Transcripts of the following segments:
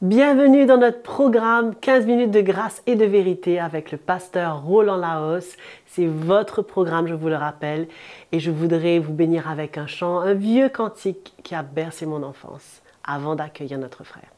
Bienvenue dans notre programme 15 minutes de grâce et de vérité avec le pasteur Roland Laos. C'est votre programme, je vous le rappelle, et je voudrais vous bénir avec un chant, un vieux cantique qui a bercé mon enfance, avant d'accueillir notre frère.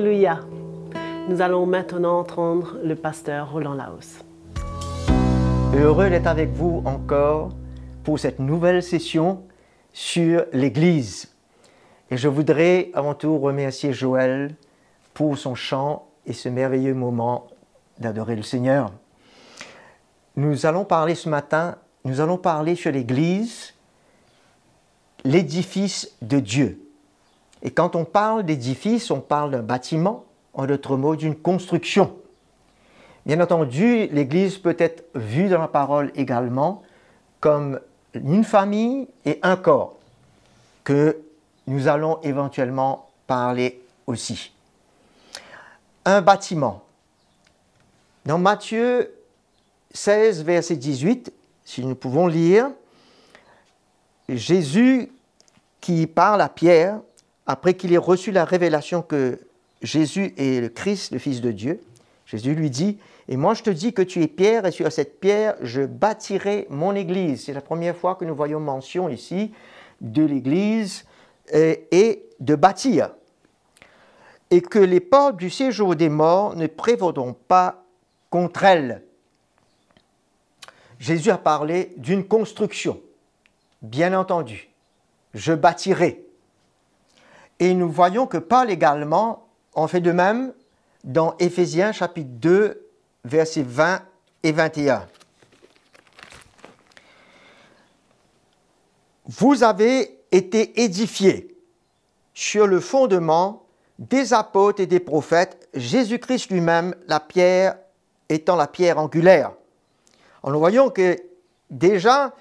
Alléluia. Nous allons maintenant entendre le pasteur Roland Laos. Heureux d'être avec vous encore pour cette nouvelle session sur l'Église. Et je voudrais avant tout remercier Joël pour son chant et ce merveilleux moment d'adorer le Seigneur. Nous allons parler ce matin, nous allons parler sur l'Église, l'édifice de Dieu. Et quand on parle d'édifice, on parle d'un bâtiment, en d'autres mots, d'une construction. Bien entendu, l'Église peut être vue dans la parole également comme une famille et un corps que nous allons éventuellement parler aussi. Un bâtiment. Dans Matthieu 16, verset 18, si nous pouvons lire, Jésus qui parle à Pierre, après qu'il ait reçu la révélation que Jésus est le Christ, le Fils de Dieu, Jésus lui dit, et moi je te dis que tu es Pierre, et sur cette pierre je bâtirai mon Église. C'est la première fois que nous voyons mention ici de l'Église et, et de bâtir. Et que les portes du séjour des morts ne prévaudront pas contre elle. Jésus a parlé d'une construction, bien entendu. Je bâtirai. Et nous voyons que Paul également en fait de même dans Éphésiens chapitre 2, versets 20 et 21. Vous avez été édifiés sur le fondement des apôtres et des prophètes, Jésus-Christ lui-même, la pierre étant la pierre angulaire. Alors nous voyons que déjà,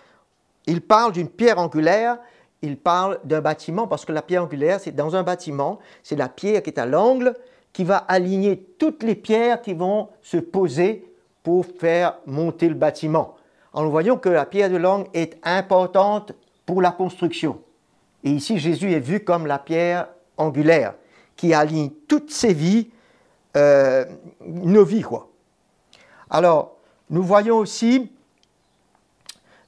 il parle d'une pierre angulaire, il parle d'un bâtiment, parce que la pierre angulaire, c'est dans un bâtiment, c'est la pierre qui est à l'angle, qui va aligner toutes les pierres qui vont se poser pour faire monter le bâtiment. Alors nous voyons que la pierre de l'angle est importante pour la construction. Et ici, Jésus est vu comme la pierre angulaire, qui aligne toutes ses vies, euh, nos vies. Alors, nous voyons aussi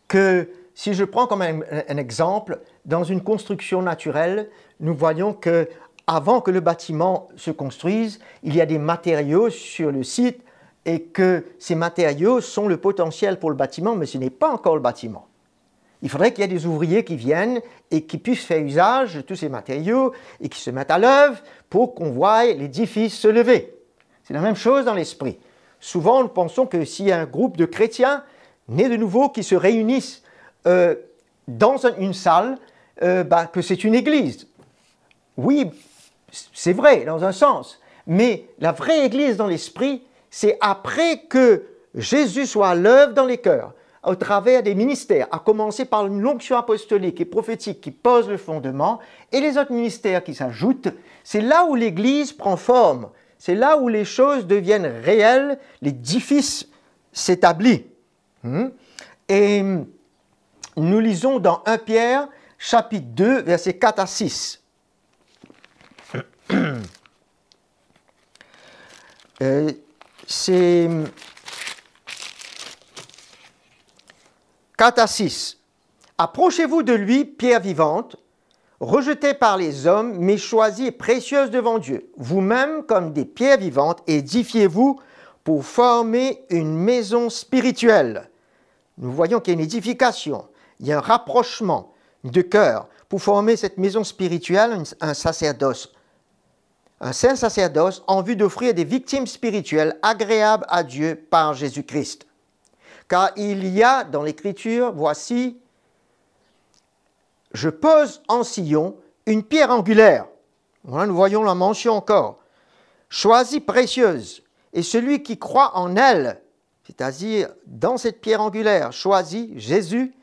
que, si je prends comme un, un exemple, dans une construction naturelle, nous voyons que avant que le bâtiment se construise, il y a des matériaux sur le site et que ces matériaux sont le potentiel pour le bâtiment, mais ce n'est pas encore le bâtiment. Il faudrait qu'il y ait des ouvriers qui viennent et qui puissent faire usage de tous ces matériaux et qui se mettent à l'œuvre pour qu'on voie l'édifice se lever. C'est la même chose dans l'esprit. Souvent, nous pensons que s'il y a un groupe de chrétiens nés de nouveau qui se réunissent euh, dans une salle, euh, bah, que c'est une église. Oui, c'est vrai dans un sens, mais la vraie église dans l'esprit, c'est après que Jésus soit à l'œuvre dans les cœurs, au travers des ministères, à commencer par une onction apostolique et prophétique qui pose le fondement, et les autres ministères qui s'ajoutent, c'est là où l'Église prend forme. c'est là où les choses deviennent réelles, l'édifice s'établit. Hmm? Et nous lisons dans 1 Pierre, chapitre 2, versets 4 à 6. Euh, c'est 4 à 6. Approchez-vous de lui, pierre vivante, rejetée par les hommes, mais choisie et précieuse devant Dieu. Vous-même, comme des pierres vivantes, édifiez-vous pour former une maison spirituelle. Nous voyons qu'il y a une édification, il y a un rapprochement de cœur pour former cette maison spirituelle, un sacerdoce un saint sacerdoce en vue d'offrir des victimes spirituelles agréables à Dieu par Jésus-Christ. Car il y a dans l'Écriture, voici, je pose en sillon une pierre angulaire. Voilà, nous voyons la mention encore. Choisie précieuse, et celui qui croit en elle, c'est-à-dire dans cette pierre angulaire choisie, Jésus,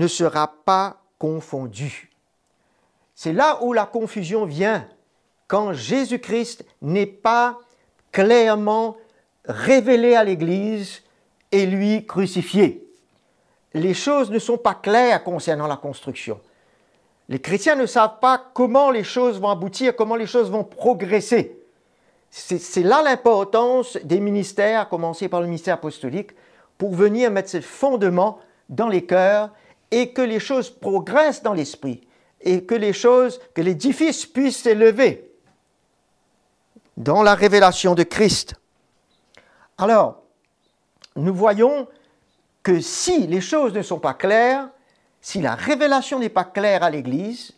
ne sera pas confondu. C'est là où la confusion vient quand Jésus-Christ n'est pas clairement révélé à l'Église et lui crucifié. Les choses ne sont pas claires concernant la construction. Les chrétiens ne savent pas comment les choses vont aboutir, comment les choses vont progresser. C'est là l'importance des ministères, à commencer par le ministère apostolique, pour venir mettre ce fondement dans les cœurs et que les choses progressent dans l'esprit et que les choses, que l'édifice puisse s'élever dans la révélation de Christ. Alors, nous voyons que si les choses ne sont pas claires, si la révélation n'est pas claire à l'Église,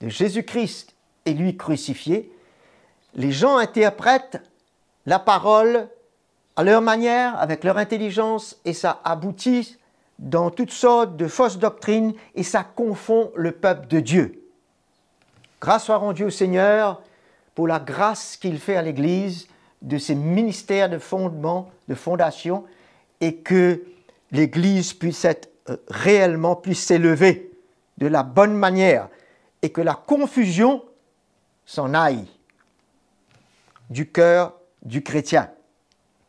de Jésus-Christ et lui crucifié, les gens interprètent la parole à leur manière, avec leur intelligence, et ça aboutit dans toutes sortes de fausses doctrines, et ça confond le peuple de Dieu. Grâce soit rendue au Seigneur pour la grâce qu'il fait à l'Église de ses ministères de fondement, de fondation, et que l'Église puisse être euh, réellement, puisse s'élever de la bonne manière, et que la confusion s'en aille du cœur du chrétien.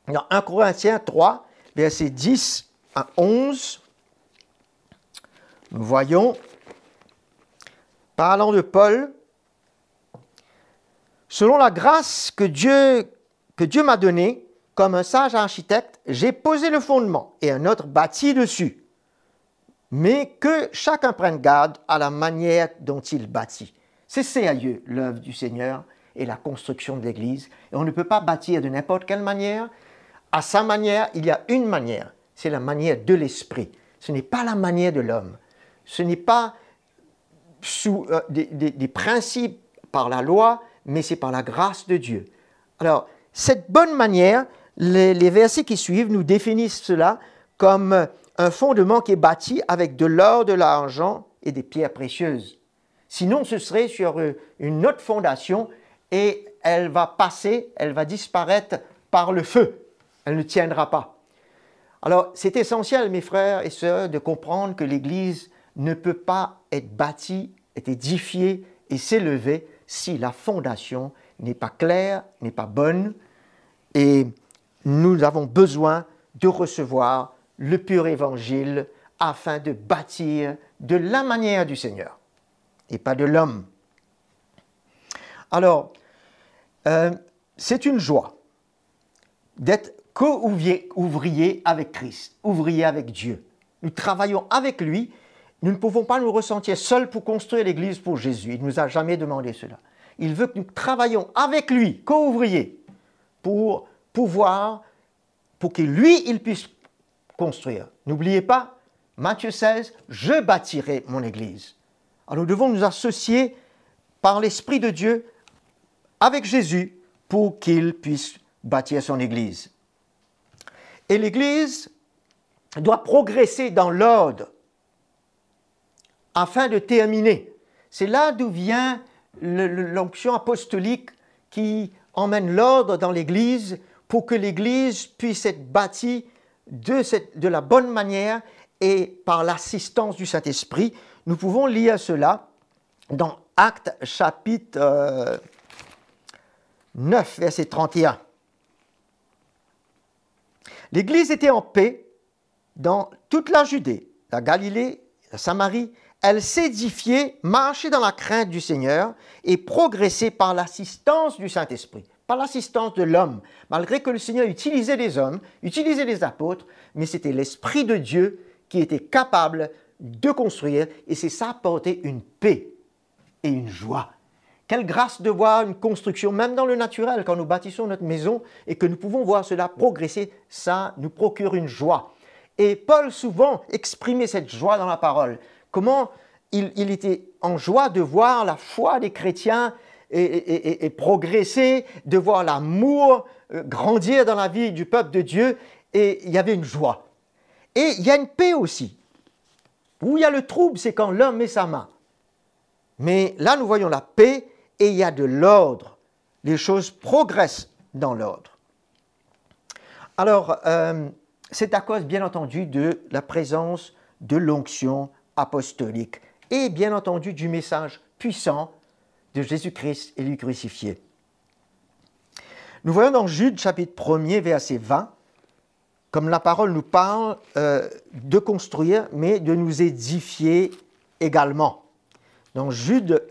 Dans 1 Corinthiens 3, versets 10 à 11, nous voyons, parlant de Paul, Selon la grâce que Dieu, m'a donnée, comme un sage architecte, j'ai posé le fondement et un autre bâti dessus. Mais que chacun prenne garde à la manière dont il bâtit. C'est sérieux l'œuvre du Seigneur et la construction de l'Église. Et on ne peut pas bâtir de n'importe quelle manière. À sa manière, il y a une manière. C'est la manière de l'Esprit. Ce n'est pas la manière de l'homme. Ce n'est pas sous euh, des principes par la loi, mais c'est par la grâce de Dieu. Alors, cette bonne manière, les, versets qui suivent nous définissent cela comme un fondement qui est bâti avec de l'or, de l'argent et des pierres précieuses. Sinon, ce serait sur une autre fondation et elle va passer, elle va disparaître par le feu. Elle ne tiendra pas. Alors, c'est essentiel, mes frères et sœurs, de comprendre que l'Église ne peut pas être bâtie, être édifiée et s'élever si la fondation n'est pas claire, n'est pas bonne, et nous avons besoin de recevoir le pur évangile afin de bâtir de la manière du Seigneur et pas de l'homme. Alors, euh, c'est une joie d'être co-ouvrier avec Christ, ouvrier avec Dieu. Nous travaillons avec lui nous ne pouvons pas nous ressentir seuls pour construire l'Église pour Jésus. Il ne nous a jamais demandé cela. Il veut que nous travaillions avec lui, co-ouvrier, pour pouvoir, pour que lui, il puisse construire. N'oubliez pas, Matthieu 16, je bâtirai mon Église. Alors nous devons nous associer par l'Esprit de Dieu avec Jésus pour qu'il puisse bâtir son Église. Et l'Église doit progresser dans l'ordre afin de terminer. C'est là d'où vient l'onction apostolique qui emmène l'ordre dans l'Église pour que l'Église puisse être bâtie de, la bonne manière et par l'assistance du Saint-Esprit. Nous pouvons lire cela dans Actes chapitre, euh, 9, verset 31. L'Église était en paix dans toute la Judée, la Galilée, la Samarie. Elle s'édifiait, marchait dans la crainte du Seigneur et progressait par l'assistance du Saint-Esprit, par l'assistance de l'homme. Malgré que le Seigneur utilisait les hommes, utilisait les apôtres, mais c'était l'Esprit de Dieu qui était capable de construire et c'est ça apporter une paix et une joie. Quelle grâce de voir une construction, même dans le naturel, quand nous bâtissons notre maison et que nous pouvons voir cela progresser, ça nous procure une joie. Et Paul souvent exprimait cette joie dans la parole. Comment il, était en joie de voir la foi des chrétiens et, progresser, de voir l'amour euh, grandir dans la vie du peuple de Dieu, et il y avait une joie. Et il y a une paix aussi. Où il y a le trouble, c'est quand l'homme met sa main. Mais là, nous voyons la paix et il y a de l'ordre. Les choses progressent dans l'ordre. Alors, euh, c'est à cause, bien entendu, de la présence de l'onction apostolique et, bien entendu, du message puissant de Jésus-Christ et lui crucifié. Nous voyons dans Jude chapitre 1er, verset 20, comme la parole nous parle euh, de construire, mais de nous édifier également. Dans Jude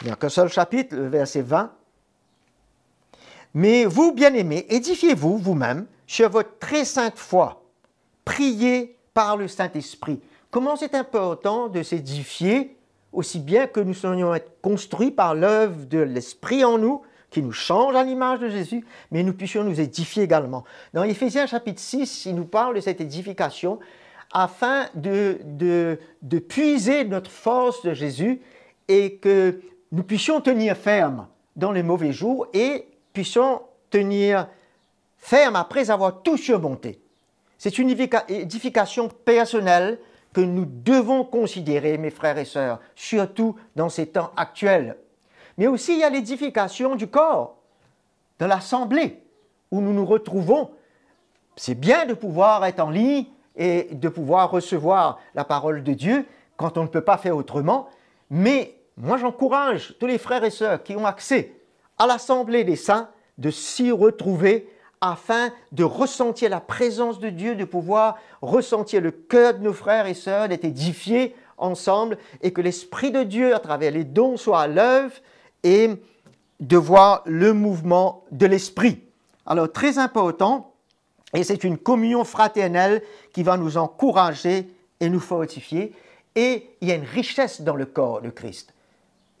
il n'y a qu'un seul chapitre, le verset 20. Mais vous, bien-aimés, édifiez-vous vous-même sur votre très sainte foi. Priez par le Saint-Esprit. Comment c'est important de s'édifier, aussi bien que nous soyons construits par l'œuvre de l'Esprit en nous, qui nous change à l'image de Jésus, mais nous puissions nous édifier également. Dans Éphésiens chapitre 6, il nous parle de cette édification afin de, de puiser notre force de Jésus et que nous puissions tenir ferme dans les mauvais jours et puissions tenir ferme après avoir tout surmonté. C'est une édification personnelle que nous devons considérer, mes frères et sœurs, surtout dans ces temps actuels. Mais aussi, il y a l'édification du corps, de l'assemblée, où nous nous retrouvons. C'est bien de pouvoir être en ligne et de pouvoir recevoir la parole de Dieu quand on ne peut pas faire autrement, mais moi, j'encourage tous les frères et sœurs qui ont accès à l'Assemblée des saints de s'y retrouver afin de ressentir la présence de Dieu, de pouvoir ressentir le cœur de nos frères et sœurs, d'être édifiés ensemble et que l'Esprit de Dieu, à travers les dons, soit à l'œuvre et de voir le mouvement de l'Esprit. Alors, très important, et c'est une communion fraternelle qui va nous encourager et nous fortifier. Et il y a une richesse dans le corps de Christ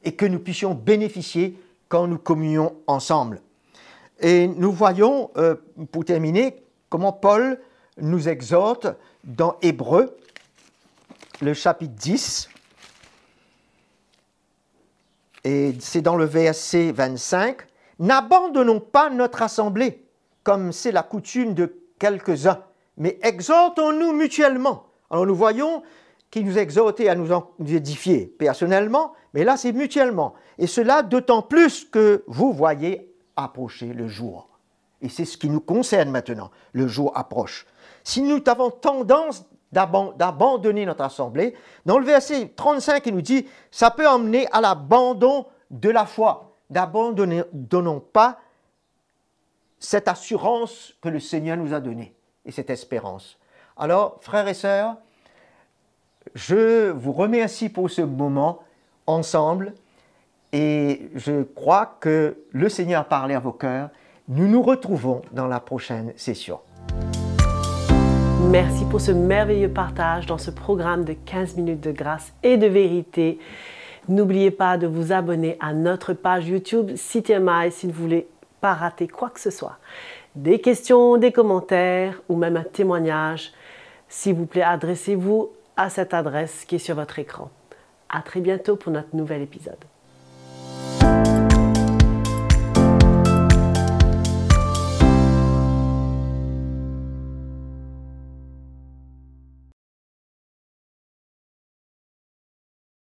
et que nous puissions bénéficier quand nous communions ensemble. Et nous voyons, euh, pour terminer, comment Paul nous exhorte dans Hébreu, le chapitre 10, et c'est dans le verset 25, N'abandonnons pas notre assemblée, comme c'est la coutume de quelques-uns, mais exhortons-nous mutuellement. Alors nous voyons qui nous exhortait à nous, édifier personnellement, mais là c'est mutuellement. Et cela d'autant plus que vous voyez approcher le jour. Et c'est ce qui nous concerne maintenant. Le jour approche. Si nous avons tendance d'abandonner notre assemblée, dans le verset 35, il nous dit, ça peut emmener à l'abandon de la foi. N'abandonnons pas cette assurance que le Seigneur nous a donnée et cette espérance. Alors, frères et sœurs, je vous remercie pour ce moment ensemble et je crois que le Seigneur a parlé à vos cœurs. Nous nous retrouvons dans la prochaine session. Merci pour ce merveilleux partage dans ce programme de 15 minutes de grâce et de vérité. N'oubliez pas de vous abonner à notre page YouTube CTMI si vous ne voulez pas rater quoi que ce soit. Des questions, des commentaires ou même un témoignage. S'il vous plaît, adressez-vous à cette adresse qui est sur votre écran. À très bientôt pour notre nouvel épisode.